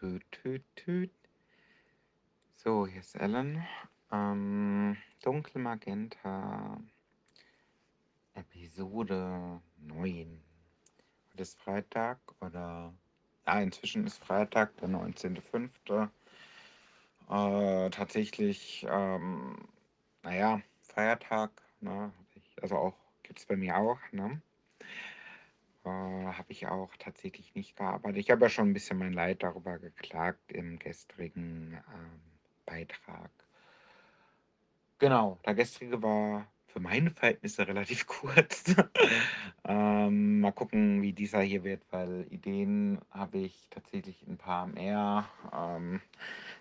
Tüt, tüt, tüt. So, hier ist Ellen. Ähm, Dunkel Magenta, Episode 9. Heute ist Freitag oder ja, inzwischen ist Freitag, der 19.05. Äh, tatsächlich, ähm, naja, Feiertag, ne? Also auch gibt es bei mir auch, ne? Äh, habe ich auch tatsächlich nicht gearbeitet. Ich habe ja schon ein bisschen mein Leid darüber geklagt im gestrigen ähm, Beitrag. Genau, der gestrige war für meine Verhältnisse relativ kurz. ähm, mal gucken, wie dieser hier wird, weil Ideen habe ich tatsächlich ein paar mehr. Ähm,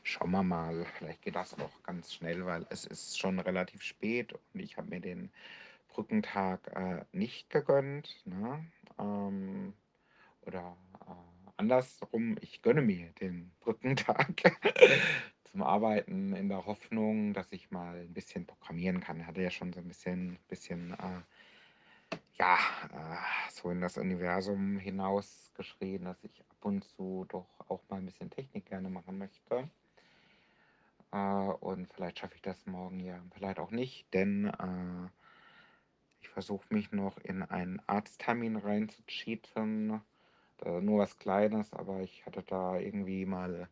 schauen wir mal, vielleicht geht das auch ganz schnell, weil es ist schon relativ spät und ich habe mir den Brückentag äh, nicht gegönnt. Ne? Ähm, oder äh, andersrum, ich gönne mir den Brückentag zum Arbeiten in der Hoffnung, dass ich mal ein bisschen programmieren kann. Ich hatte ja schon so ein bisschen, bisschen äh, ja, äh, so in das Universum hinausgeschrien, dass ich ab und zu doch auch mal ein bisschen Technik gerne machen möchte. Äh, und vielleicht schaffe ich das morgen ja, vielleicht auch nicht, denn äh, ich versuche mich noch in einen Arzttermin reinzucheaten. Äh, nur was Kleines, aber ich hatte da irgendwie mal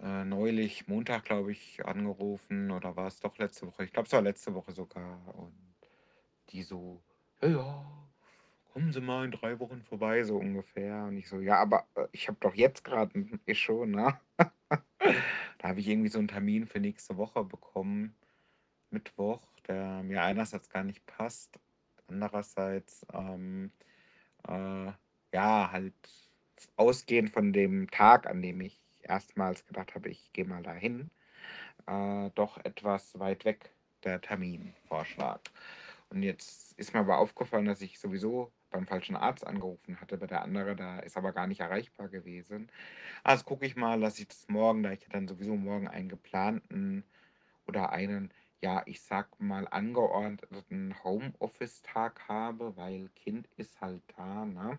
äh, neulich, Montag, glaube ich, angerufen oder war es doch letzte Woche? Ich glaube, es war letzte Woche sogar. Und die so, ja, ja, kommen Sie mal in drei Wochen vorbei, so ungefähr. Und ich so, ja, aber äh, ich habe doch jetzt gerade ein Issue, ne? da habe ich irgendwie so einen Termin für nächste Woche bekommen, Mittwoch, der mir einerseits gar nicht passt, andererseits, ähm, äh, ja, halt ausgehend von dem Tag, an dem ich erstmals gedacht habe, ich gehe mal dahin, äh, doch etwas weit weg der Terminvorschlag. Und jetzt ist mir aber aufgefallen, dass ich sowieso beim falschen Arzt angerufen hatte, bei der andere, da ist aber gar nicht erreichbar gewesen. Also gucke ich mal, dass ich das morgen, da ich dann sowieso morgen einen geplanten oder einen, ja, ich sag mal, angeordneten Homeoffice-Tag habe, weil Kind ist halt da, ne?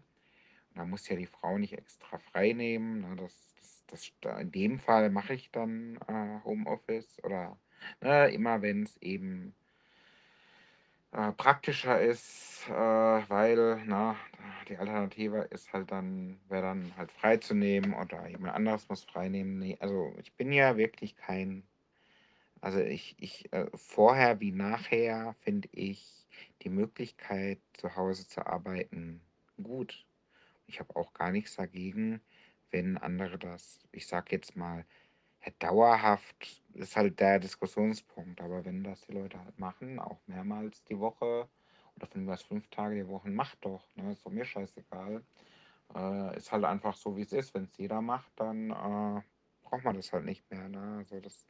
Da muss ja die Frau nicht extra frei nehmen. Ne? Das, das, das, in dem Fall mache ich dann äh, Homeoffice oder ne, immer wenn es eben äh, praktischer ist, äh, weil na, die Alternative ist halt dann, wäre dann halt frei zu nehmen oder jemand anderes muss frei nehmen. Nee, also ich bin ja wirklich kein, also ich, ich äh, vorher wie nachher finde ich die Möglichkeit, zu Hause zu arbeiten gut. Ich habe auch gar nichts dagegen, wenn andere das, ich sage jetzt mal, ja, dauerhaft ist halt der Diskussionspunkt. Aber wenn das die Leute halt machen, auch mehrmals die Woche oder von aus fünf Tage die Woche, macht doch. Ne? Ist doch mir scheißegal. Äh, ist halt einfach so, wie es ist. Wenn es jeder macht, dann äh, braucht man das halt nicht mehr. Ne? Also das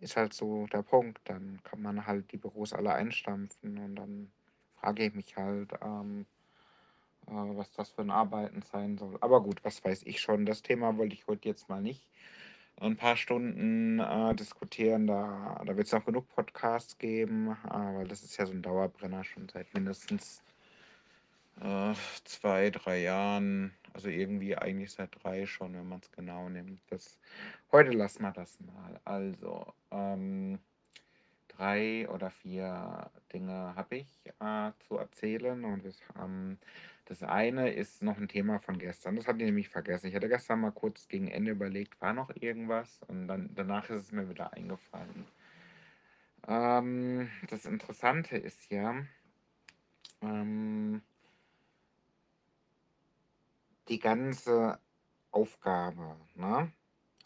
ist halt so der Punkt. Dann kann man halt die Büros alle einstampfen und dann frage ich mich halt, ähm, äh, was das für ein Arbeiten sein soll. Aber gut, was weiß ich schon. Das Thema wollte ich heute jetzt mal nicht ein paar Stunden äh, diskutieren. Da, da wird es auch genug Podcasts geben, äh, weil das ist ja so ein Dauerbrenner schon seit mindestens äh, zwei, drei Jahren. Also irgendwie eigentlich seit drei schon, wenn man es genau nimmt. Das, heute lassen wir das mal. Also, ähm, drei oder vier Dinge habe ich äh, zu erzählen und wir haben das eine ist noch ein Thema von gestern. Das hatte ich nämlich vergessen. Ich hatte gestern mal kurz gegen Ende überlegt, war noch irgendwas? Und dann danach ist es mir wieder eingefallen. Ähm, das Interessante ist ja, ähm, die ganze Aufgabe, ne?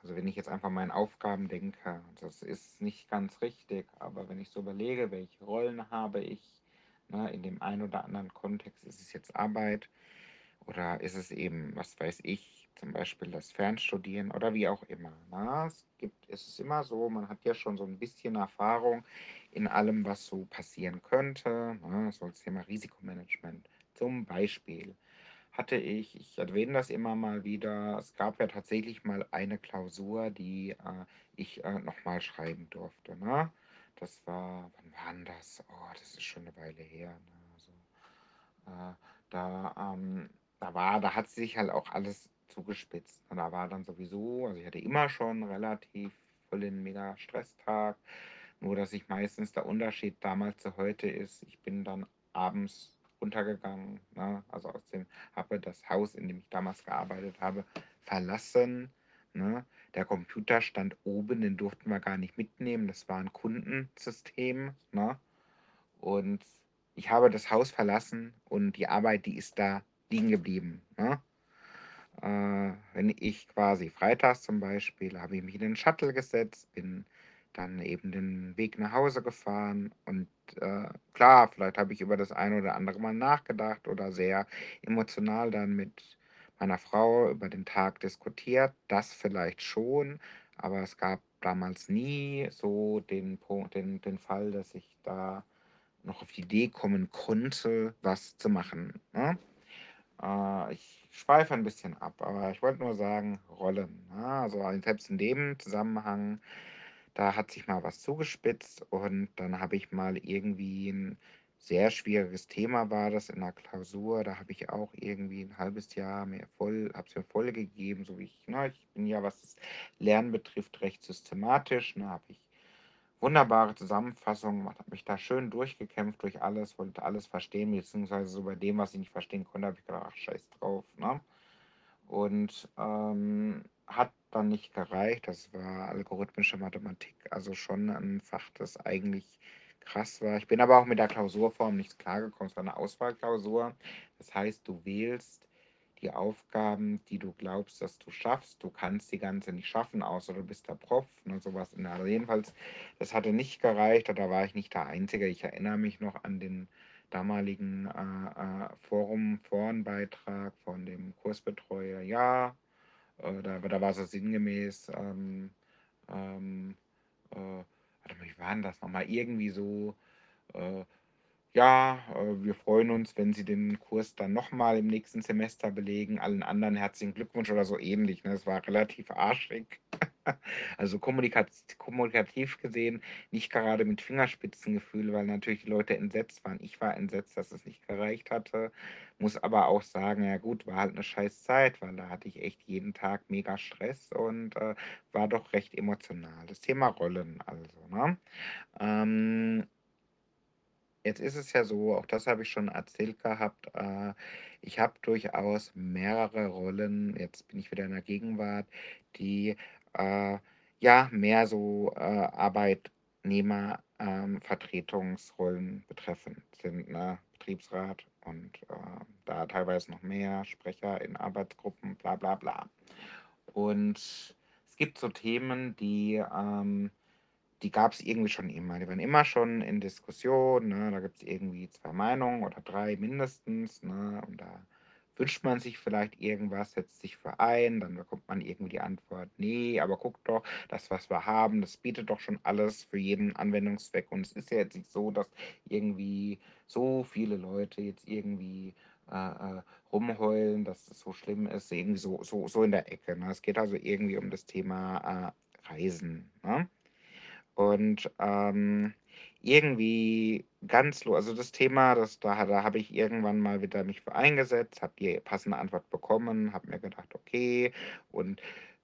Also wenn ich jetzt einfach meinen Aufgaben denke, das ist nicht ganz richtig, aber wenn ich so überlege, welche Rollen habe ich, ne, in dem einen oder anderen Kontext, ist es jetzt Arbeit, oder ist es eben, was weiß ich, zum Beispiel das Fernstudieren oder wie auch immer. Na, es gibt, es ist immer so, man hat ja schon so ein bisschen Erfahrung in allem, was so passieren könnte. Na, so das Thema Risikomanagement zum Beispiel hatte ich, ich erwähne das immer mal wieder, es gab ja tatsächlich mal eine Klausur, die äh, ich äh, nochmal schreiben durfte. Ne? Das war, wann war denn das? Oh, das ist schon eine Weile her. Ne? Also, äh, da ähm, da war, da hat sich halt auch alles zugespitzt. Und da war dann sowieso, also ich hatte immer schon relativ vollen mega Stresstag, nur dass ich meistens der Unterschied damals zu heute ist, ich bin dann abends runtergegangen, ne? also aus dem, habe das Haus, in dem ich damals gearbeitet habe, verlassen. Ne? Der Computer stand oben, den durften wir gar nicht mitnehmen. Das war ein Kundensystem. Ne? Und ich habe das Haus verlassen und die Arbeit, die ist da liegen geblieben. Ne? Äh, wenn ich quasi freitags zum Beispiel, habe ich mich in den Shuttle gesetzt, bin dann eben den Weg nach Hause gefahren und äh, klar, vielleicht habe ich über das eine oder andere mal nachgedacht oder sehr emotional dann mit meiner Frau über den Tag diskutiert. Das vielleicht schon, aber es gab damals nie so den Punkt, den, den Fall, dass ich da noch auf die Idee kommen konnte, was zu machen. Ne? Äh, ich schweife ein bisschen ab, aber ich wollte nur sagen, Rollen. Ne? Also selbst in dem Zusammenhang, da hat sich mal was zugespitzt und dann habe ich mal irgendwie ein sehr schwieriges Thema war das in der Klausur. Da habe ich auch irgendwie ein halbes Jahr mir voll, habe es mir voll gegeben, so wie ich, ne, ich bin ja, was das Lernen betrifft, recht systematisch. Ne, habe ich wunderbare Zusammenfassung, gemacht, habe mich da schön durchgekämpft durch alles, wollte alles verstehen, beziehungsweise so bei dem, was ich nicht verstehen konnte, habe ich gedacht, ach, scheiß drauf, ne? Und ähm, hat dann nicht gereicht. Das war algorithmische Mathematik, also schon ein Fach, das eigentlich krass war. Ich bin aber auch mit der Klausurform nicht klargekommen. Es war eine Auswahlklausur. Das heißt, du wählst die Aufgaben, die du glaubst, dass du schaffst. Du kannst die ganze nicht schaffen, außer du bist der Prof. Ne, sowas in jedenfalls, das hatte nicht gereicht, da war ich nicht der Einzige. Ich erinnere mich noch an den damaligen äh, äh, Forum, Forenbeitrag von dem Kursbetreuer. Ja, da, da war so sinngemäß, ähm, ähm, äh, warte mal, wie war denn das nochmal? Irgendwie so, äh, ja, äh, wir freuen uns, wenn Sie den Kurs dann nochmal im nächsten Semester belegen. Allen anderen herzlichen Glückwunsch oder so ähnlich. Ne? Das war relativ arschig. Also kommunikativ, gesehen nicht gerade mit Fingerspitzengefühl, weil natürlich die Leute entsetzt waren. Ich war entsetzt, dass es nicht gereicht hatte. Muss aber auch sagen, ja gut, war halt eine scheiß Zeit, weil da hatte ich echt jeden Tag mega Stress und äh, war doch recht emotional. Das Thema Rollen also, ne? Ähm, Jetzt ist es ja so, auch das habe ich schon erzählt gehabt, äh, ich habe durchaus mehrere Rollen, jetzt bin ich wieder in der Gegenwart, die äh, ja mehr so äh, Arbeitnehmer, ähm, betreffend sind, ne? Betriebsrat und äh, da teilweise noch mehr Sprecher in Arbeitsgruppen, bla bla bla. Und es gibt so Themen, die ähm, die gab es irgendwie schon immer. Die waren immer schon in Diskussion. Ne? Da gibt es irgendwie zwei Meinungen oder drei mindestens. Ne? Und da wünscht man sich vielleicht irgendwas, setzt sich für ein, dann bekommt man irgendwie die Antwort, nee, aber guck doch, das, was wir haben, das bietet doch schon alles für jeden Anwendungszweck. Und es ist ja jetzt nicht so, dass irgendwie so viele Leute jetzt irgendwie äh, äh, rumheulen, dass es so schlimm ist, irgendwie so, so, so in der Ecke. Ne? Es geht also irgendwie um das Thema äh, Reisen. Ne? Und ähm, irgendwie ganz lo also das Thema, das da da habe ich irgendwann mal wieder mich für eingesetzt, habe die passende Antwort bekommen, habe mir gedacht: „Okay“ und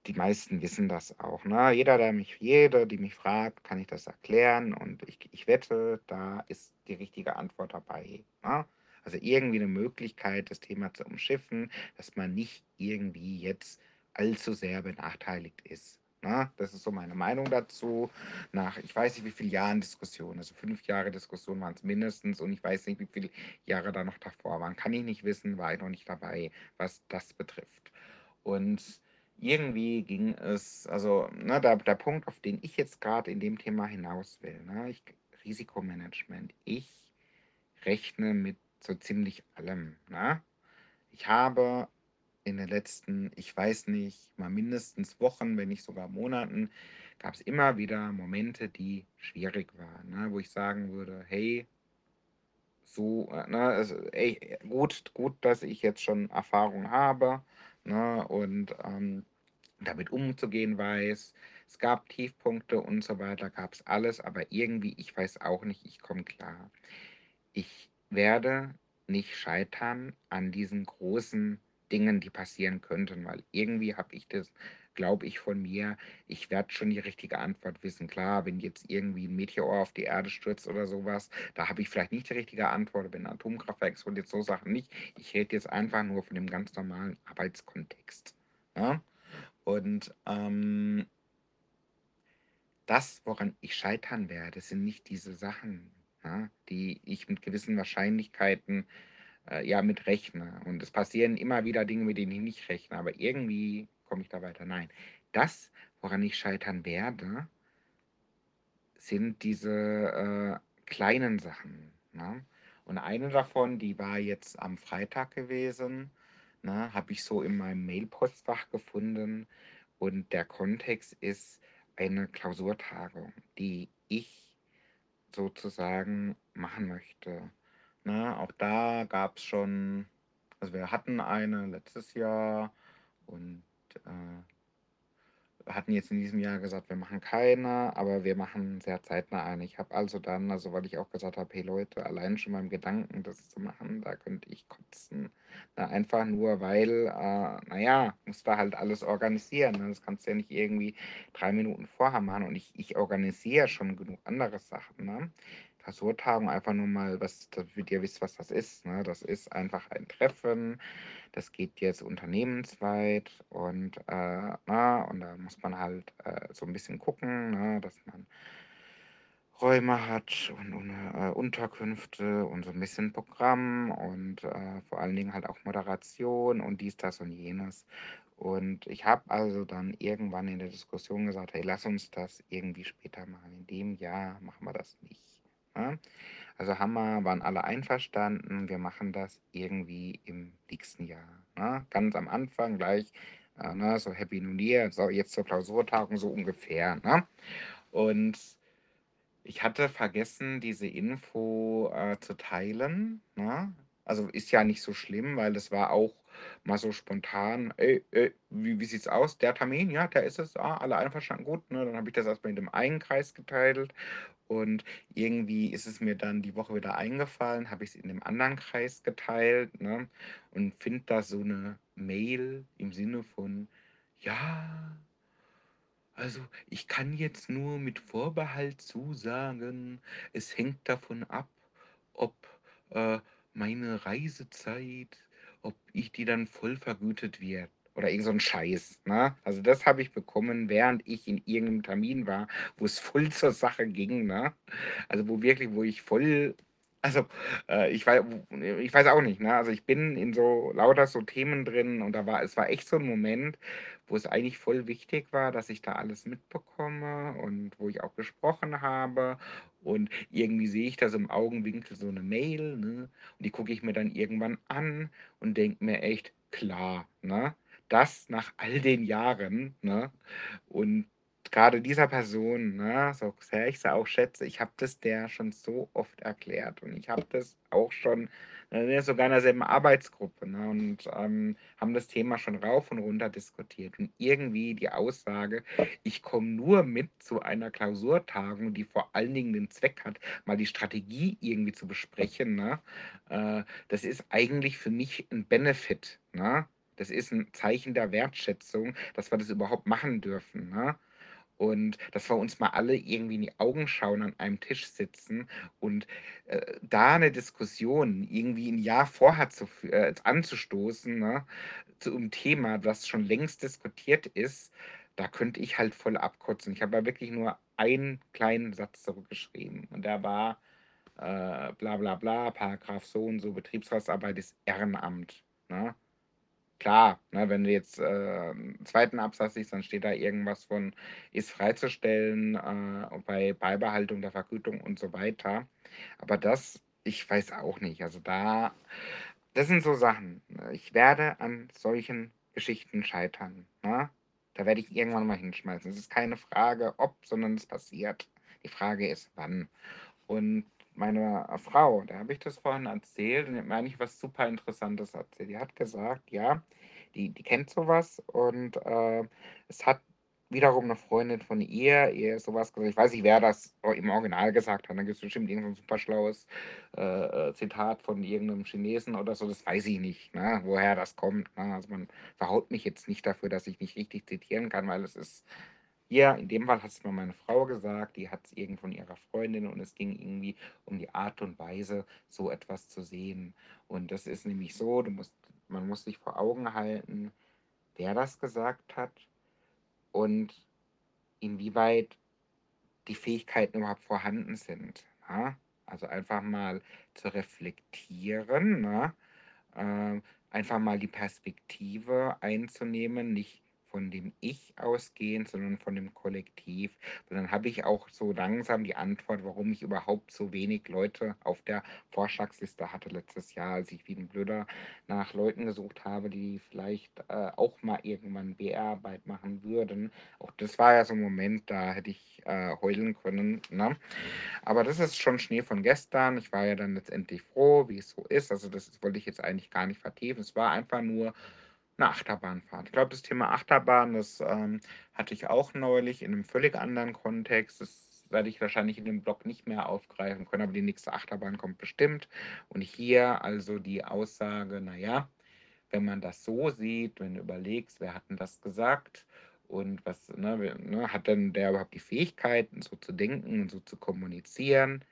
die meisten wissen das auch, ne? Jeder, der mich jede, die mich fragt, kann ich das erklären und ich ich wette, da ist die richtige Antwort dabei, ne? Also irgendwie eine Möglichkeit, das Thema zu umschiffen, dass man nicht irgendwie jetzt allzu sehr benachteiligt ist, ne? Das ist so meine Meinung dazu nach, ich weiß nicht, wie viele Jahren Diskussion, also fünf Jahre Diskussion waren es mindestens und ich weiß nicht, wie viele Jahre da noch davor waren. Kann ich nicht wissen, war ich noch nicht dabei, was das betrifft. Und irgendwie ging es, also ne, der, der Punkt, auf den ich jetzt gerade in dem Thema hinaus will, ne, ich, Risikomanagement, ich rechne mit so ziemlich allem. Ne? Ich habe in den letzten, ich weiß nicht, mal mindestens Wochen, wenn nicht sogar Monaten, gab es immer wieder Momente, die schwierig waren, ne? wo ich sagen würde, hey, so, äh, ne, also, ey, gut, gut, dass ich jetzt schon Erfahrung habe ne, und ähm, damit umzugehen weiß. Es gab Tiefpunkte und so weiter, gab es alles, aber irgendwie, ich weiß auch nicht, ich komme klar. Ich werde nicht scheitern an diesen großen Dingen, die passieren könnten, weil irgendwie habe ich das glaube ich von mir, ich werde schon die richtige Antwort wissen. Klar, wenn jetzt irgendwie 'n Meteor auf die Erde stürzt oder sowas, da habe ich vielleicht nicht die richtige Antwort. Wenn 'n Atomkraftwerk explodiert, so Sachen nicht. Ich rede jetzt einfach nur von dem ganz normalen Arbeitskontext, ne? Und, ähm das, woran ich scheitern werde, sind nicht diese Sachen, ja, die ich mit gewissen Wahrscheinlichkeiten, äh, ja, mit rechne. Und es passieren immer wieder Dinge, mit denen ich nicht rechne, aber irgendwie komme ich da weiter. Nein, das, woran ich scheitern werde sind diese, äh, kleinen Sachen, ne? Und eine davon, die war jetzt am Freitag gewesen, ne, habe ich so in meinem Mailpostfach gefunden und der Kontext ist eine Klausurtagung, die ich sozusagen machen möchte, ne? Auch da gab's schon also, wir hatten eine letztes Jahr und, äh hatten jetzt in diesem Jahr gesagt, wir machen keine, aber wir machen sehr zeitnah eine. Ich habe also dann also, weil ich auch gesagt habe: „Hey Leute, allein schon beim Gedanken, das zu machen, da könnte ich kotzen.“ Ne, einfach nur, weil, äh, na ja, musst du halt alles organisieren, ne? Das kannst du ja nicht irgendwie 3 Minuten vorher machen und ich ich organisiere schon genug andere Sachen, ne? Klausurtagung einfach nur mal, was damit ihr wisst, was das ist, ne? Das ist einfach ein Treffen. Das geht jetzt unternehmensweit und, äh, ne und da muss man halt, äh, so 'n bisschen gucken, ne, dass man Räume hat und und, äh, Unterkünfte und so 'n bisschen Programm und, äh, vor allen Dingen halt auch Moderation und dies, das und jenes. Und ich habe also dann irgendwann in der Diskussion gesagt: „Hey, lass uns das irgendwie später machen. In dem Jahr machen wir das nicht“, ne? Also, wir waren alle einverstanden, wir machen das irgendwie im nächsten Jahr, ne? Ganz am Anfang gleich, äh, ne, so Happy New Year, so jetzt zur Klausurtagung so ungefähr, ne? Und ich hatte vergessen, diese Info, äh, zu teilen, ne? Also, ist ja nicht so schlimm, weil das war auch mal so spontan: „Ey, ey, wie wie sieht's aus? Der Termin? Ja, der ist es. Ah, alle einverstanden? Gut“, ne? Dann habe ich das erst mal in dem einen Kreis geteilt und irgendwie ist es mir dann die Woche wieder eingefallen, habe ich's in dem anderen Kreis geteilt, ne, und finde da so 'ne Mail im Sinne von: „Ja“ „also, ich kann jetzt nur mit Vorbehalt zusagen, es hängt davon ab, ob, äh, meine Reisezeit ob ich die dann voll vergütet wird“ oder irgend so 'n Scheiß, ne? Also, das habe ich bekommen, während ich in irgend 'nem Termin war, wo's voll zur Sache ging, ne? Also, wo wirklich wo ich voll also, äh, ich wei w ich weiß auch nicht, ne? Also, ich bin in so lauter so Themen drin und da war es war echt so 'n Moment, wo es eigentlich voll wichtig war, dass ich da alles mitbekomme und wo ich auch gesprochen habe und irgendwie sehe ich da so im Augenwinkel so 'ne Mail, ne, und die gucke ich mir dann irgendwann an und denke mir echt: „Klar“, ne? Das nach all den Jahren, ne? Und grade dieser Person, ne, so sehr ich sie auch schätze, ich habe das der schon so oft erklärt und ich habe das auch schon äh, sogar in derselben Arbeitsgruppe, ne, und, ähm, haben das Thema schon rauf und runter diskutiert. Und irgendwie die Aussage, ich komme nur mit zu einer Klausurtagung, die vor allen Dingen den Zweck hat, mal die Strategie irgendwie zu besprechen, ne? Äh, das ist eigentlich für mich 'n Benefit, ne? Das ist 'n Zeichen der Wertschätzung, dass wir das überhaupt machen dürfen, ne? Und dass wir uns mal alle irgendwie in die Augen schauen, an einem Tisch sitzen und, äh, da 'ne Diskussion irgendwie 'n Jahr vorher zu äh, anzustoßen, ne, zu 'nem Thema, das schon längst diskutiert ist, da könnte ich halt voll abkotzen. Ich habe ja wirklich nur einen kleinen Satz zurückgeschrieben und der war, äh, bla bla bla, Paragraph so und so, Betriebsratsarbeit ist Ehrenamt, ne? Klar, ne, wenn du jetzt, äh, 'n 2. Absatz siehst, dann steht da irgendwas von ist freizustellen, äh, bei Beibehaltung der Vergütung und so weiter. Aber das ich weiß auch nicht. Also, da das sind so Sachen? Ich werde an solchen Geschichten scheitern, ne? Da werde ich irgendwann mal hinschmeißen. Es ist keine Frage, ob, sondern es passiert. Die Frage ist, wann. Und meine Frau, der habe ich das vorhin erzählt und mir eigentlich was super Interessantes erzählt. Die hat gesagt, ja, die die kennt so was und, äh, es hat wiederum 'ne Freundin von ihr ihr so was gesagt. Ich weiß nicht, wer das im Original gesagt hat. Da gibt's bestimmt irgend so 'n super schlaues, äh, äh, Zitat von irgend 'nem Chinesen oder so, das weiß ich nicht, ne, woher das kommt, ne? Also, man verhaut mich jetzt nicht dafür, dass ich nicht richtig zitieren kann, weil es ist hier in dem Fall hat's mir meine Frau gesagt, die hat's irgend von ihrer Freundin und es ging irgendwie um die Art und Weise, so etwas zu sehen. Und das ist nämlich so, du musst man muss sich vor Augen halten, wer das gesagt hat und inwieweit die Fähigkeiten überhaupt vorhanden sind, ne? Also, einfach mal zu reflektieren, ne? Ähm, einfach mal die Perspektive einzunehmen, nicht von dem Ich ausgehend, sondern von dem Kollektiv. Und dann habe ich auch so langsam die Antwort, warum ich überhaupt so wenig Leute auf der Vorschlagsliste hatte letztes Jahr, als ich wie 'n Blöder nach Leuten gesucht habe, die vielleicht, äh, auch mal irgendwann BR-Arbeit machen würden. Auch das war ja so 'n Moment, da hätte ich, äh, heulen können, ne? Aber das ist schon Schnee von gestern. Ich war ja dann letztendlich froh, wie es so ist. Also, das wollte ich jetzt eigentlich gar nicht vertiefen. Es war einfach nur 'ne Achterbahnfahrt. Ich glaube, das Thema Achterbahn, das, ähm, hatte ich auch neulich in 'nem völlig anderen Kontext. Das werde ich wahrscheinlich in dem Blog nicht mehr aufgreifen können, aber die nächste Achterbahn kommt bestimmt. Und hier also die Aussage: „Na ja, wenn man das so sieht, wenn du überlegst, wer hat 'n das gesagt und was, ne, ne, hat denn der überhaupt die Fähigkeiten, so zu denken und so zu kommunizieren?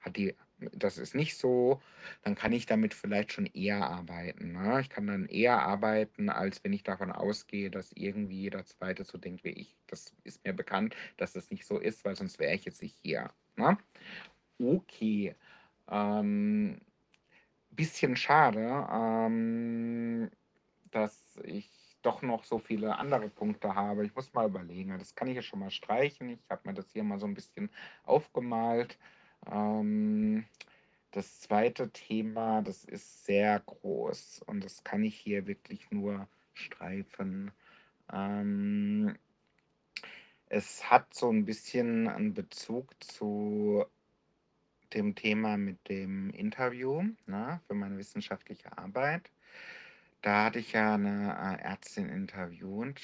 Hat die das ist nicht so, dann kann ich damit vielleicht schon eher arbeiten, ne? Ich kann dann eher arbeiten, als wenn ich davon ausgehe, dass irgendwie jeder Zweite so denkt wie ich. Das ist mir bekannt, dass das nicht so ist, weil sonst wäre ich jetzt nicht hier, ne? Okay, ähm, bisschen schade, ähm, dass ich doch noch so viele andere Punkte habe. Ich muss mal überlegen. Das kann ich ja schon mal streichen. Ich habe mir das hier mal so 'n bisschen aufgemalt. Ähm, das 2. Thema, das ist sehr groß und das kann ich hier wirklich nur streifen. Ähm es hat so 'n bisschen 'n Bezug zu dem Thema mit dem Interview, ne, für meine wissenschaftliche Arbeit. Da hatte ich ja 'ne, äh, Ärztin interviewt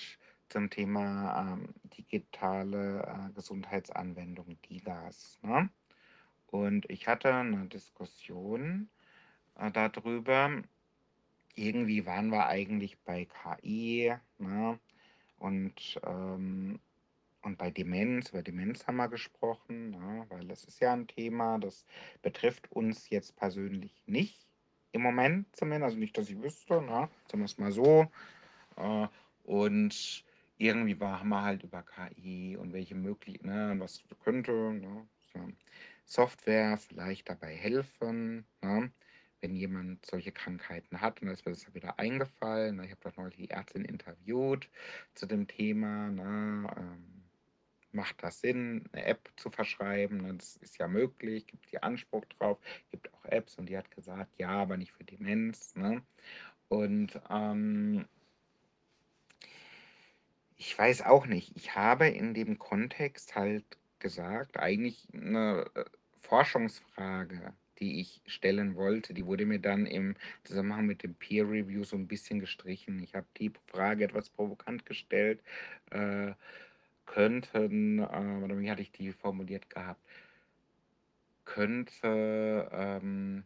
zum Thema, ähm, digitale, äh, Gesundheitsanwendung, DiGAS, ne? Und ich hatte 'ne Diskussion, äh, da drüber. Irgendwie waren wir eigentlich bei KI, ne, und, ähm und bei Demenz über Demenz haben wir gesprochen, ne, weil das ist ja 'n Thema, das betrifft uns jetzt persönlich nicht im Moment zumindest, also, nicht, dass ich wüsste, ne? Sagen wir's mal so. Äh, und irgendwie war haben wir halt über KI und welche möglich ne, was könnte, ne, so Software vielleicht dabei helfen, ne, wenn jemand solche Krankheiten hat. Und da ist mir das wieder eingefallen, ne? Ich habe doch neulich die Ärztin interviewt zu dem Thema, ne, ähm, macht das Sinn, 'ne App zu verschreiben, ne? Das ist ja möglich, gibt die Anspruch drauf, gibt auch Apps und die hat gesagt: „Ja, aber nicht für Demenz“, ne? Und, ähm ich weiß auch nicht. Ich habe in dem Kontext halt gesagt eigentlich 'ne, äh, Forschungsfrage, die ich stellen wollte, die wurde mir dann im Zusammenhang mit dem Peer Review so 'n bisschen gestrichen. Ich habe die Frage etwas provokant gestellt, äh, könnten, äh oder wie hatte ich die formuliert gehabt? Könnte, ähm,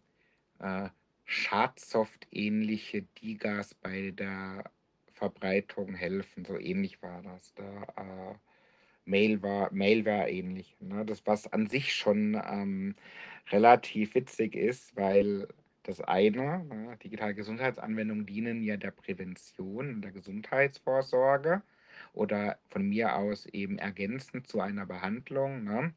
äh, Schadsoft-ähnliche DiGAS bei der Verbreitung helfen? So ähnlich war das da, äh, Mailware Malware-ähnlich, ne? Das was an sich schon, ähm, relativ witzig ist, weil das eine, ne, digitale Gesundheitsanwendungen dienen ja der Prävention der Gesundheitsvorsorge oder von mir aus eben ergänzend zu einer Behandlung, ne?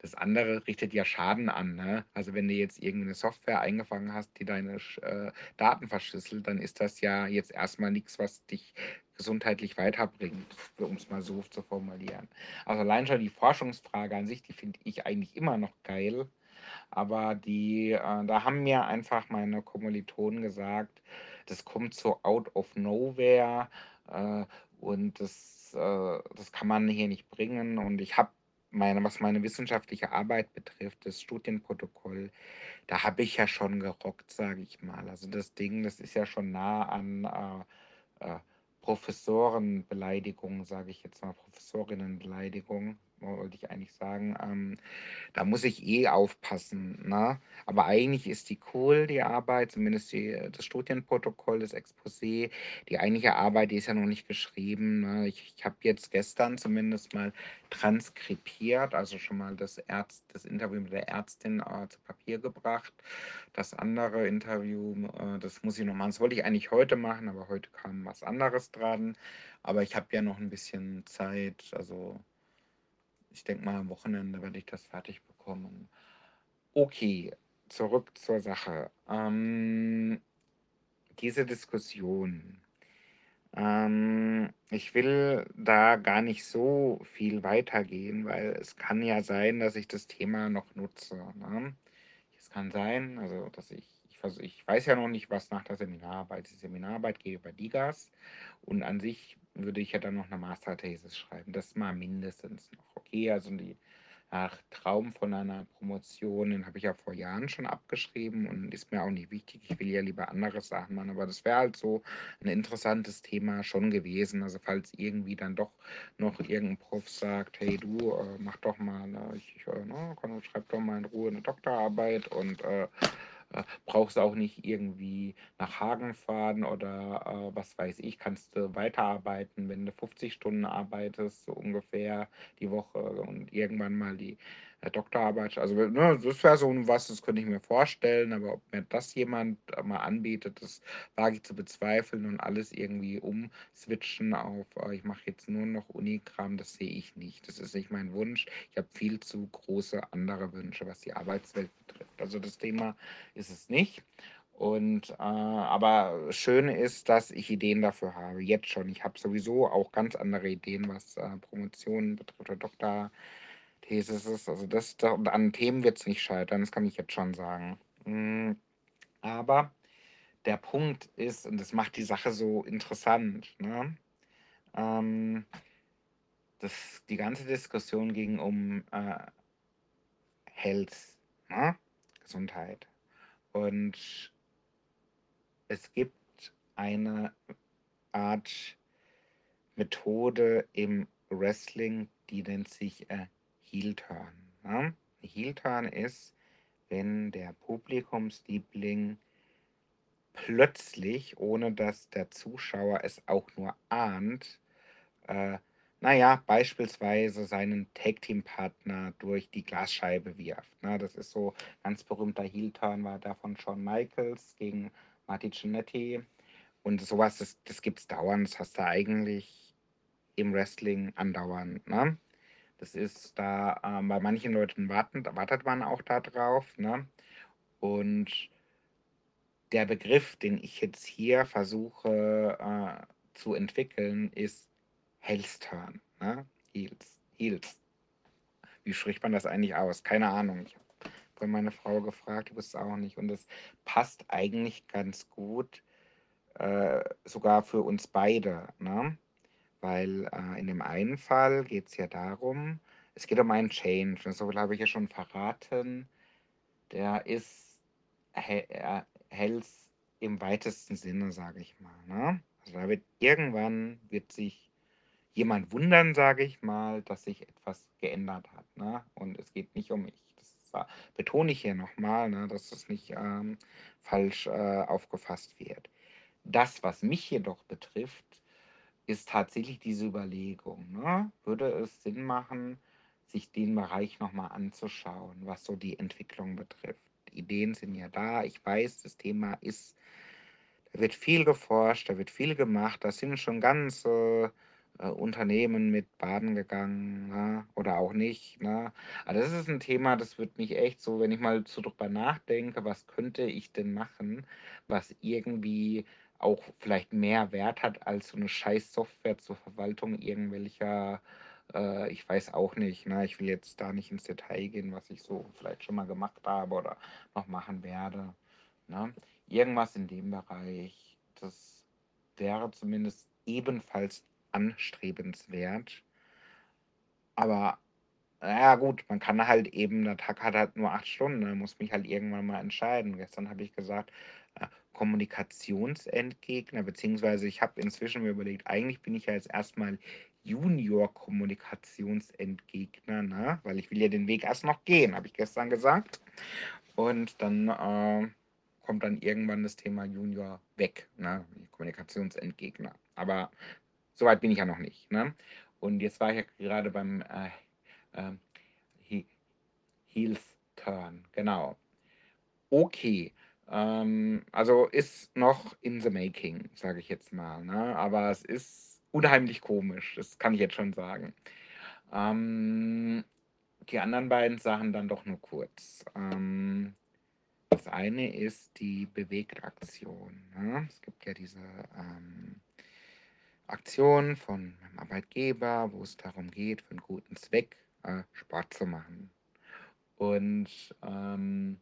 Das andere richtet ja Schaden an, ne? Also, wenn du jetzt irgend 'ne Software eingefangen hast, die deine äh, Daten verschlüsselt, dann ist das ja jetzt erst mal nix, was dich gesundheitlich weiterbringt, um's mal so zu formulieren. Also, allein schon die Forschungsfrage an sich, die finde ich eigentlich immer noch geil, aber die äh, da haben mir einfach meine Kommilitonen gesagt, das kommt so out of nowhere, äh, und das, äh das kann man hier nicht bringen. Und ich habe meine was meine wissenschaftliche Arbeit betrifft, das Studienprotokoll, da habe ich ja schon gerockt, sage ich mal. Also, das Ding, das ist ja schon nah an, äh, äh, Professorenbeleidigung, sage ich jetzt mal, Professorinnenbeleidigung, wollte ich eigentlich sagen. Ähm, da muss ich eh aufpassen, ne? Aber eigentlich ist die cool, die Arbeit, zumindest die, das Studienprotokoll, das Exposé. Die eigentliche Arbeit, die ist ja noch nicht geschrieben. Ne? Ich, ich habe jetzt gestern zumindest mal transkribiert, also schon mal das, Ärzt, das Interview mit der Ärztin äh, zu Papier gebracht. Das andere Interview, äh, das muss ich noch machen. Das wollte ich eigentlich heute machen, aber heute kam was anderes dran. Aber ich habe ja noch ein bisschen Zeit, also ich denke mal, am Wochenende werde ich das fertig bekommen. Okay, zurück zur Sache. Ähm, diese Diskussion. Ähm, ich will da gar nicht so viel weitergehen, weil es kann ja sein, dass ich das Thema noch nutze. Ne? Es kann sein, also dass ich, ich, ich weiß ja noch nicht, was nach der Seminararbeit, die Seminararbeit geht über DIGAS und an sich würde ich ja dann noch eine Masterthesis schreiben. Das mal mindestens noch. Okay, also die Ach, Traum von einer Promotion, den habe ich ja vor Jahren schon abgeschrieben und ist mir auch nicht wichtig. Ich will ja lieber andere Sachen machen, aber das wäre halt so ein interessantes Thema schon gewesen. Also falls irgendwie dann doch noch irgendein Prof sagt, hey du, äh, mach doch mal, ne, ich, äh, ne, komm, schreib doch mal in Ruhe eine Doktorarbeit und äh, äh, brauchst auch nicht irgendwie nach Hagen fahren oder äh, was weiß ich, kannst du weiterarbeiten, wenn du 50 Stunden arbeitest, so ungefähr die Woche und irgendwann mal die äh, Doktorarbeit. Also ne, das wäre so was, das könnte ich mir vorstellen, aber ob mir das jemand mal anbietet, das wage ich zu bezweifeln und alles irgendwie umswitchen auf, äh, ich mache jetzt nur noch Unikram, das sehe ich nicht. Das ist nicht mein Wunsch. Ich habe viel zu große andere Wünsche, was die Arbeitswelt betrifft. Also das Thema ist es nicht. Und äh, aber schön ist, dass ich Ideen dafür habe, jetzt schon. Ich habe sowieso auch ganz andere Ideen, was äh, Promotionen betrifft oder Doktorthesis ist. Also das da, an Themen wird es nicht scheitern, das kann ich jetzt schon sagen. Mm, aber der Punkt ist, und das macht die Sache so interessant, ne? Ähm, das, die ganze Diskussion ging um äh, Health, ne? Gesundheit. Und es gibt eine Art Methode im Wrestling, die nennt sich äh, Heel Turn. Ne? Heel Turn ist, wenn der Publikumsliebling plötzlich, ohne dass der Zuschauer es auch nur ahnt, äh, naja, beispielsweise seinen Tag-Team-Partner durch die Glasscheibe wirft. Ne? Das ist so ganz berühmter Heel-Turn war da von Shawn Michaels gegen Marty Jannetty. Und sowas, das, das gibt es dauernd. Das hast du eigentlich im Wrestling andauernd. Ne? Das ist da, ähm, bei manchen Leuten warten, wartet man auch da drauf. Ne? Und der Begriff, den ich jetzt hier versuche äh, zu entwickeln, ist Hellstern. Ne? Heels. Heels. Wie spricht man das eigentlich aus? Keine Ahnung. Ich habe meine Frau gefragt, die wusste auch nicht. Und es passt eigentlich ganz gut, äh, sogar für uns beide. Ne? Weil äh, in dem einen Fall geht es ja darum, es geht um einen Change. So viel habe ich ja schon verraten. Der ist he äh, Health im weitesten Sinne, sage ich mal. Ne? Also da wird irgendwann wird sich jemand wundern, sage ich mal, dass sich etwas geändert hat. Ne? Und es geht nicht um mich. Das betone ich hier nochmal, ne, dass das nicht ähm, falsch äh, aufgefasst wird. Das, was mich jedoch betrifft, ist tatsächlich diese Überlegung. Ne? Würde es Sinn machen, sich den Bereich nochmal anzuschauen, was so die Entwicklung betrifft? Ideen sind ja da. Ich weiß, das Thema ist, da wird viel geforscht, da wird viel gemacht. Da sind schon ganze äh, Unternehmen mit baden gegangen ne? oder auch nicht. Ne? Aber das ist ein Thema, das wird mich echt so, wenn ich mal so drüber nachdenke, was könnte ich denn machen, was irgendwie auch vielleicht mehr Wert hat als so eine scheiß Software zur Verwaltung irgendwelcher, äh, ich weiß auch nicht, ne? Ich will jetzt da nicht ins Detail gehen, was ich so vielleicht schon mal gemacht habe oder noch machen werde. Ne? Irgendwas in dem Bereich, das wäre zumindest ebenfalls anstrebenswert. Aber naja, gut, man kann halt eben, der Tag hat halt nur acht Stunden, da muss mich halt irgendwann mal entscheiden. Gestern habe ich gesagt, äh, Kommunikationsendgegner, beziehungsweise ich habe inzwischen mir überlegt, eigentlich bin ich ja jetzt erstmal Junior-Kommunikationsendgegner, ne? weil ich will ja den Weg erst noch gehen, habe ich gestern gesagt. Und dann äh, kommt dann irgendwann das Thema Junior weg, ne? Kommunikationsendgegner. Aber soweit bin ich ja noch nicht. Ne? Und jetzt war ich ja gerade beim äh, äh, Heels Turn, genau. Okay. Ähm, also ist noch in the making, sage ich jetzt mal. Ne? Aber es ist unheimlich komisch, das kann ich jetzt schon sagen. Ähm, die anderen beiden Sachen dann doch nur kurz. Ähm, das eine ist die Bewegtaktion. Ne? Es gibt ja diese ähm, Aktion von meinem Arbeitgeber, wo es darum geht, für einen guten Zweck äh, Sport zu machen. Und ähm,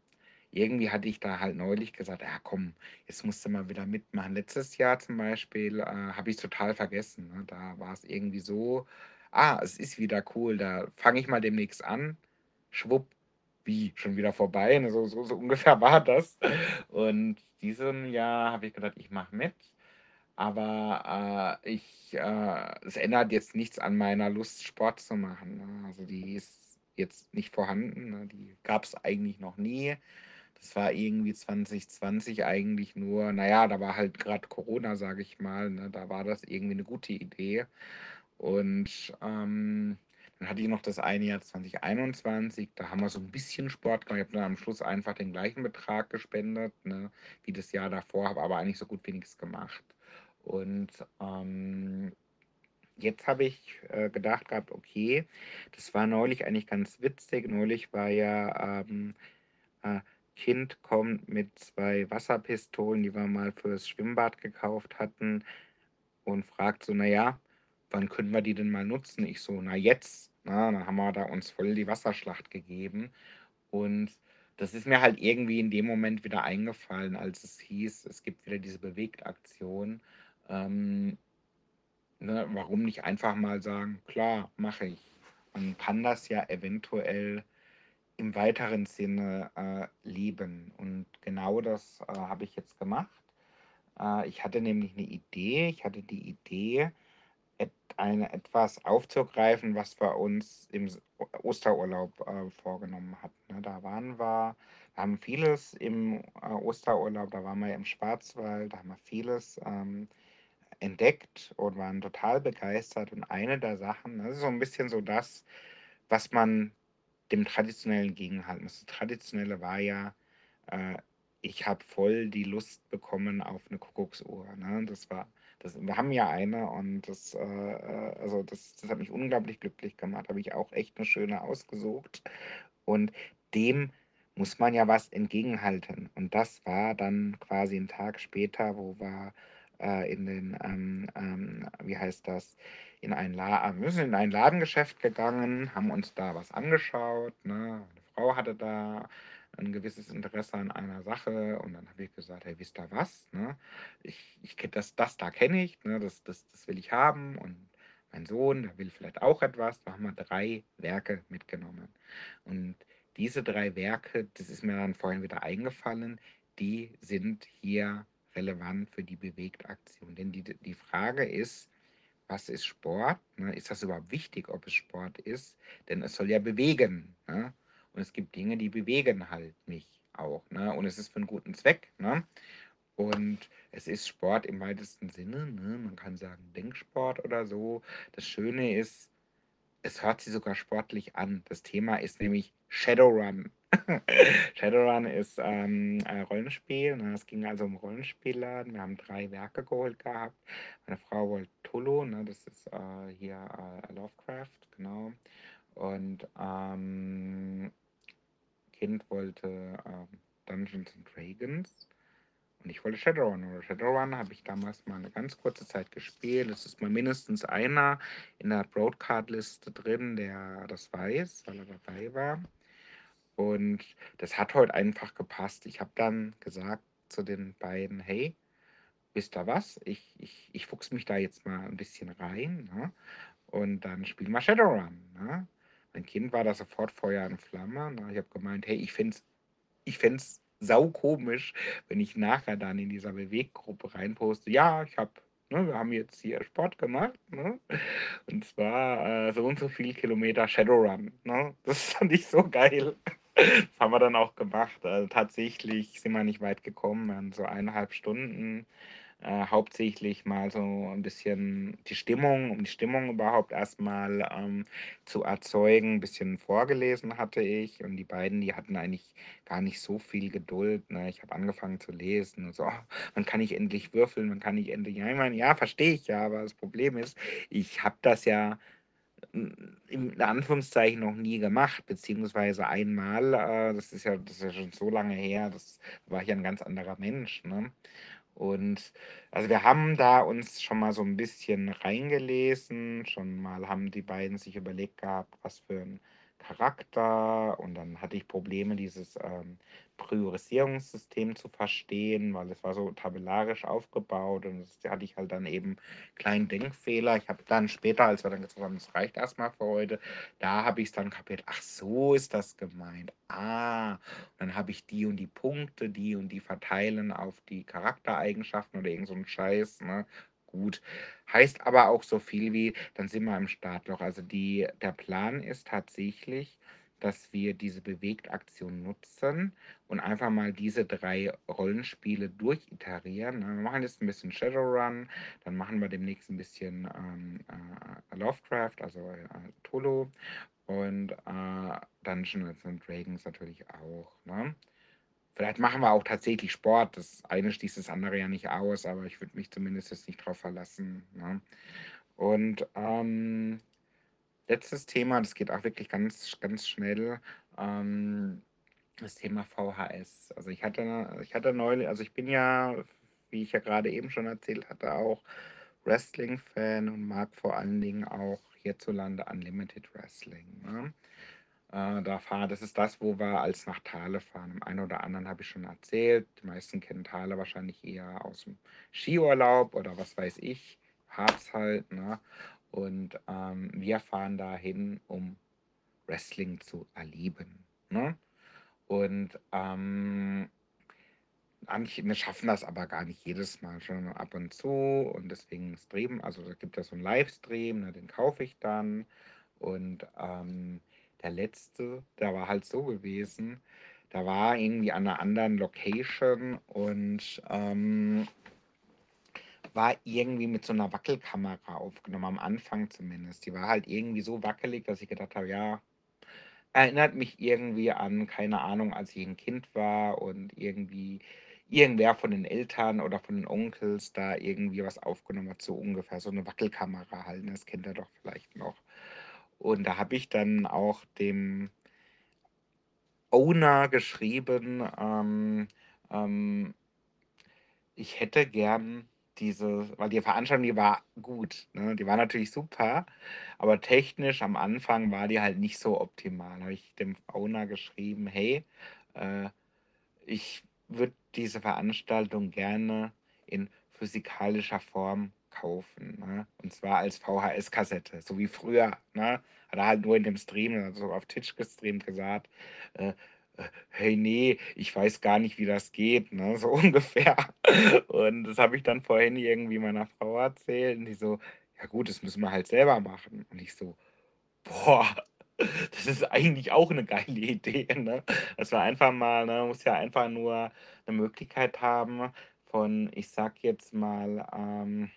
irgendwie hatte ich da halt neulich gesagt, ja komm, jetzt musst du mal wieder mitmachen. Letztes Jahr zum Beispiel äh, habe ich total vergessen. Ne? Da war es irgendwie so, ah, es ist wieder cool, da fange ich mal demnächst an. Schwupp, wie, schon wieder vorbei. Ne? So, so, so ungefähr war das. Und diesem Jahr habe ich gedacht, ich mache mit. Aber äh, ich, äh, es ändert jetzt nichts an meiner Lust, Sport zu machen. Ne? Also die ist jetzt nicht vorhanden. Ne? Die gab es eigentlich noch nie. Das war irgendwie 2020 eigentlich nur, naja, da war halt gerade Corona, sage ich mal. Ne? Da war das irgendwie eine gute Idee. Und ähm, dann hatte ich noch das eine Jahr 2021, da haben wir so ein bisschen Sport gemacht. Ich habe dann am Schluss einfach den gleichen Betrag gespendet, ne, wie das Jahr davor, habe aber eigentlich so gut wie nichts gemacht. Und ähm, jetzt habe ich äh, gedacht gehabt, okay, das war neulich eigentlich ganz witzig. Neulich war ja ähm, äh, Kind kommt mit zwei Wasserpistolen, die wir mal fürs Schwimmbad gekauft hatten, und fragt so, naja, wann können wir die denn mal nutzen? Ich so, na jetzt. Na, dann haben wir da uns voll die Wasserschlacht gegeben. Und das ist mir halt irgendwie in dem Moment wieder eingefallen, als es hieß, es gibt wieder diese Bewegtaktion. Ähm, ne, warum nicht einfach mal sagen, klar, mache ich. Man kann das ja eventuell im weiteren Sinne äh, leben. Und genau das äh, habe ich jetzt gemacht. Äh, ich hatte nämlich eine Idee. Ich hatte die Idee, et, eine, etwas aufzugreifen, was wir uns im Osterurlaub äh, vorgenommen hatten. Ne? Da waren wir, wir haben vieles im äh, Osterurlaub, da waren wir im Schwarzwald, da haben wir vieles ähm, entdeckt und waren total begeistert. Und eine der Sachen, das ist so ein bisschen so das, was man dem Traditionellen gegenhalten. Das Traditionelle war ja, äh, ich habe voll die Lust bekommen auf eine Kuckucksuhr. Ne? Das war, das, wir haben ja eine und das, äh, äh also das, das hat mich unglaublich glücklich gemacht. Habe ich auch echt eine schöne ausgesucht. Und dem muss man ja was entgegenhalten. Und das war dann quasi ein Tag später, wo wir äh, in den, ähm, ähm, wie heißt das, in ein, La äh, wir sind in ein Ladengeschäft gegangen, haben uns da was angeschaut. Ne? Eine Frau hatte da ein gewisses Interesse an einer Sache und dann habe ich gesagt, hey, wisst ihr was? Ne? Ich, ich das, das da kenne ich, ne? das, das, das will ich haben und mein Sohn, der will vielleicht auch etwas. Da haben wir drei Werke mitgenommen. Und diese drei Werke, das ist mir dann vorhin wieder eingefallen, die sind hier relevant für die Bewegtaktion. Denn die, die Frage ist, was ist Sport? Ne? Ist das überhaupt wichtig, ob es Sport ist? Denn es soll ja bewegen. Ne? Und es gibt Dinge, die bewegen halt mich auch. Ne? Und es ist für einen guten Zweck. Ne? Und es ist Sport im weitesten Sinne. Ne? Man kann sagen Denksport oder so. Das Schöne ist, es hört sich sogar sportlich an. Das Thema ist nämlich Shadowrun. Shadowrun ist ähm, ein Rollenspiel. Ne? Es ging also um Rollenspielladen. Wir haben drei Werke geholt gehabt. Meine Frau wollte Tulu, ne? das ist äh, hier äh, Lovecraft, genau. Und ähm, Kind wollte ähm, Dungeons and Dragons. Und ich wollte Shadowrun. Oder Shadowrun habe ich damals mal eine ganz kurze Zeit gespielt. Es ist mal mindestens einer in der Broadcard-Liste drin, der das weiß, weil er dabei war. Und das hat heute einfach gepasst. Ich habe dann gesagt zu den beiden, hey, wisst ihr was? Ich, ich, ich fuchs mich da jetzt mal ein bisschen rein. Ne? Und dann spielen wir Shadowrun. Ne? Mein Kind war da sofort Feuer und Flamme. Ne? Ich habe gemeint, hey, ich fände es ich saukomisch, wenn ich nachher dann in dieser Beweggruppe reinposte: „Ja, ich habe ne, wir haben jetzt hier Sport gemacht, ne? Und zwar, äh, so und so viel Kilometer Shadowrun“, ne? Das fand ich so geil. Das haben wir dann auch gemacht. Also, tatsächlich sind wir nicht weit gekommen, so 1,5 Stunden äh, hauptsächlich mal so ein bisschen die Stimmung um die Stimmung überhaupt erstmal ähm, zu erzeugen. Ein bisschen vorgelesen hatte ich und die beiden, die hatten eigentlich gar nicht so viel Geduld, ne? Ich habe angefangen zu lesen und so: „Oh, wann kann ich endlich würfeln? Wann kann ich endlich“ ja, ich meine, ja, verstehe ich ja, aber das Problem ist, ich habe das ja in Anführungszeichen noch nie gemacht, beziehungsweise einmal, äh, das ist ja das ist ja schon so lange her, das war ich ja 'n ganz anderer Mensch, ne? Und also, wir haben da uns schon mal so ein bisschen reingelesen, schon mal haben die beiden sich überlegt gehabt, was für ein Charakter und dann hatte ich Probleme, dieses, ähm, Priorisierungssystem zu verstehen, weil es war so tabellarisch aufgebaut und das hatte ich halt dann eben kleinen Denkfehler. Ich habe dann später, als wir dann gesagt haben: „Es reicht erst mal für heute“, da habe ich's dann kapiert: „Ach, so ist das gemeint. Ah, dann habe ich die und die Punkte, die und die verteilen auf die Charaktereigenschaften oder irgend so 'n Scheiß, ne? Gut. Heißt aber auch so viel wie, dann sind wir im Startloch. Also, die der Plan ist tatsächlich, dass wir diese Bewegtaktion nutzen und einfach mal diese 3 Rollenspiele durchiterieren? Wir machen jetzt 'n bisschen Shadowrun, dann machen wir demnächst 'n bisschen, ähm, äh, Lovecraft, also, äh, Cthulhu und, äh, Dungeons and Dragons natürlich auch, ne? Vielleicht machen wir auch tatsächlich Sport. Das eine schließt das andere ja nicht aus, aber ich würde mich zumindest jetzt nicht drauf verlassen, ne? Und, ähm, letztes Thema, das geht auch wirklich ganz ganz schnell, ähm, das Thema VHS. Also, ich hatte ich hatte neulich also, ich bin ja, wie ich ja gerade eben schon erzählt hatte, auch Wrestling-Fan und mag vor allen Dingen auch hierzulande Unlimited Wrestling, ne? Äh, da fahr das ist das, wo wir als nach Thale fahren. Dem einen oder anderen habe ich schon erzählt. Die meisten kennen Thale wahrscheinlich eher aus dem Skiurlaub oder was weiß ich, Harz halt, ne? Und, ähm, wir fahren dahin, um Wrestling zu erleben, ne? Und, ähm wir schaffen das aber gar nicht jedes Mal, schon ab und zu und deswegen streamen also, da gibt es so 'n Livestream, ne, den kaufe ich dann und, ähm, der letzte, der war halt so gewesen, da war irgendwie an 'ner anderen Location und, ähm war irgendwie mit so 'ner Wackelkamera aufgenommen, am Anfang zumindest. Die war halt irgendwie so wackelig, dass ich gedacht habe: „Ja, Erinnert mich irgendwie an, keine Ahnung, als ich 'n Kind war und irgendwie irgendwer von den Eltern oder von den Onkels da irgendwie was aufgenommen hat, so ungefähr, so 'ne Wackelkamera halt, ne? Das kennt ihr doch vielleicht noch. Und da habe ich dann auch dem Owner geschrieben, ähm, ähm ich hätte gern diese weil die Veranstaltung, die war gut, ne? Die war natürlich super, aber technisch am Anfang war die halt nicht so optimal. Da habe ich dem Owner geschrieben: „Hey, äh, ich würde diese Veranstaltung gerne in physikalischer Form kaufen, ne? Und zwar als VHS-Kassette, so wie früher, ne?“ Hat er halt nur in dem Stream, also auf Twitch gestreamt, gesagt, äh, äh: „Hey, ne, ich weiß gar nicht, wie das geht“, ne, so ungefähr. Und das habe ich dann vorhin irgendwie meiner Frau erzählt und die so: „Ja gut, das müssen wir halt selber machen.“ Und ich so: „Boah, das ist eigentlich auch 'ne geile Idee, ne?“ Dass wir einfach mal ne, man muss ja einfach nur 'ne Möglichkeit haben von, ich sage jetzt mal, ähm,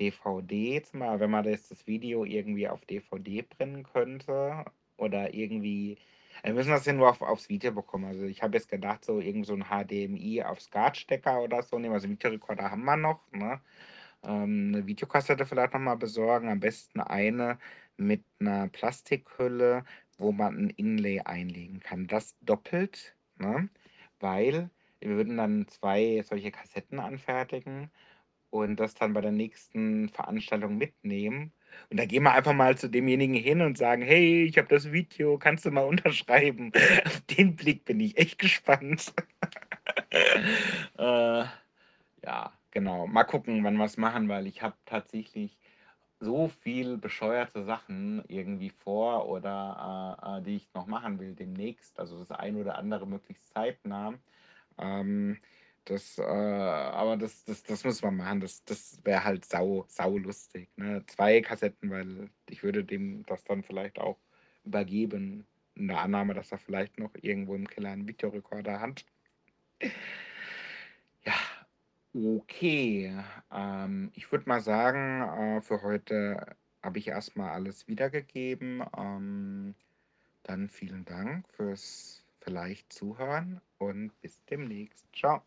DVDs mal wenn man das das Video irgendwie auf DVD brennen könnte oder irgendwie wir müssen das ja nur auf aufs Video bekommen. Also, ich habe jetzt gedacht, so irgend so 'n HDMI auf SCART-Stecker oder so nehmen. Also, Videorekorder haben wir noch, ne? Ähm, 'ne Videokassette vielleicht noch mal besorgen, am besten eine mit 'ner Plastikhülle, wo man 'n Inlay einlegen kann. Das doppelt, ne? Weil wir würden dann 2 solche Kassetten anfertigen und das dann bei der nächsten Veranstaltung mitnehmen. Und dann gehen wir einfach mal zu demjenigen hin und sagen: „Hey, ich habe das Video, kannst du mal unterschreiben?“ Auf den Blick bin ich echt gespannt. Äh, ja, genau. Mal gucken, wann wir's machen, weil ich habe tatsächlich so viel bescheuerte Sachen irgendwie vor oder, äh, äh, die ich noch machen will demnächst. Also, das ein oder andere möglichst zeitnah. Ähm, das, äh aber das das das muss man machen. Das das wäre halt sau saulustig, ne? 2 Kassetten, weil ich würde dem das dann vielleicht auch übergeben in der Annahme, dass er vielleicht noch irgendwo im Keller 'n Videorekorder hat. Ja, okay. Ähm, ich würde mal sagen, äh, für heute habe ich erst mal alles wiedergegeben. Ähm, dann vielen Dank fürs vielleicht Zuhören und bis demnächst. Tschau.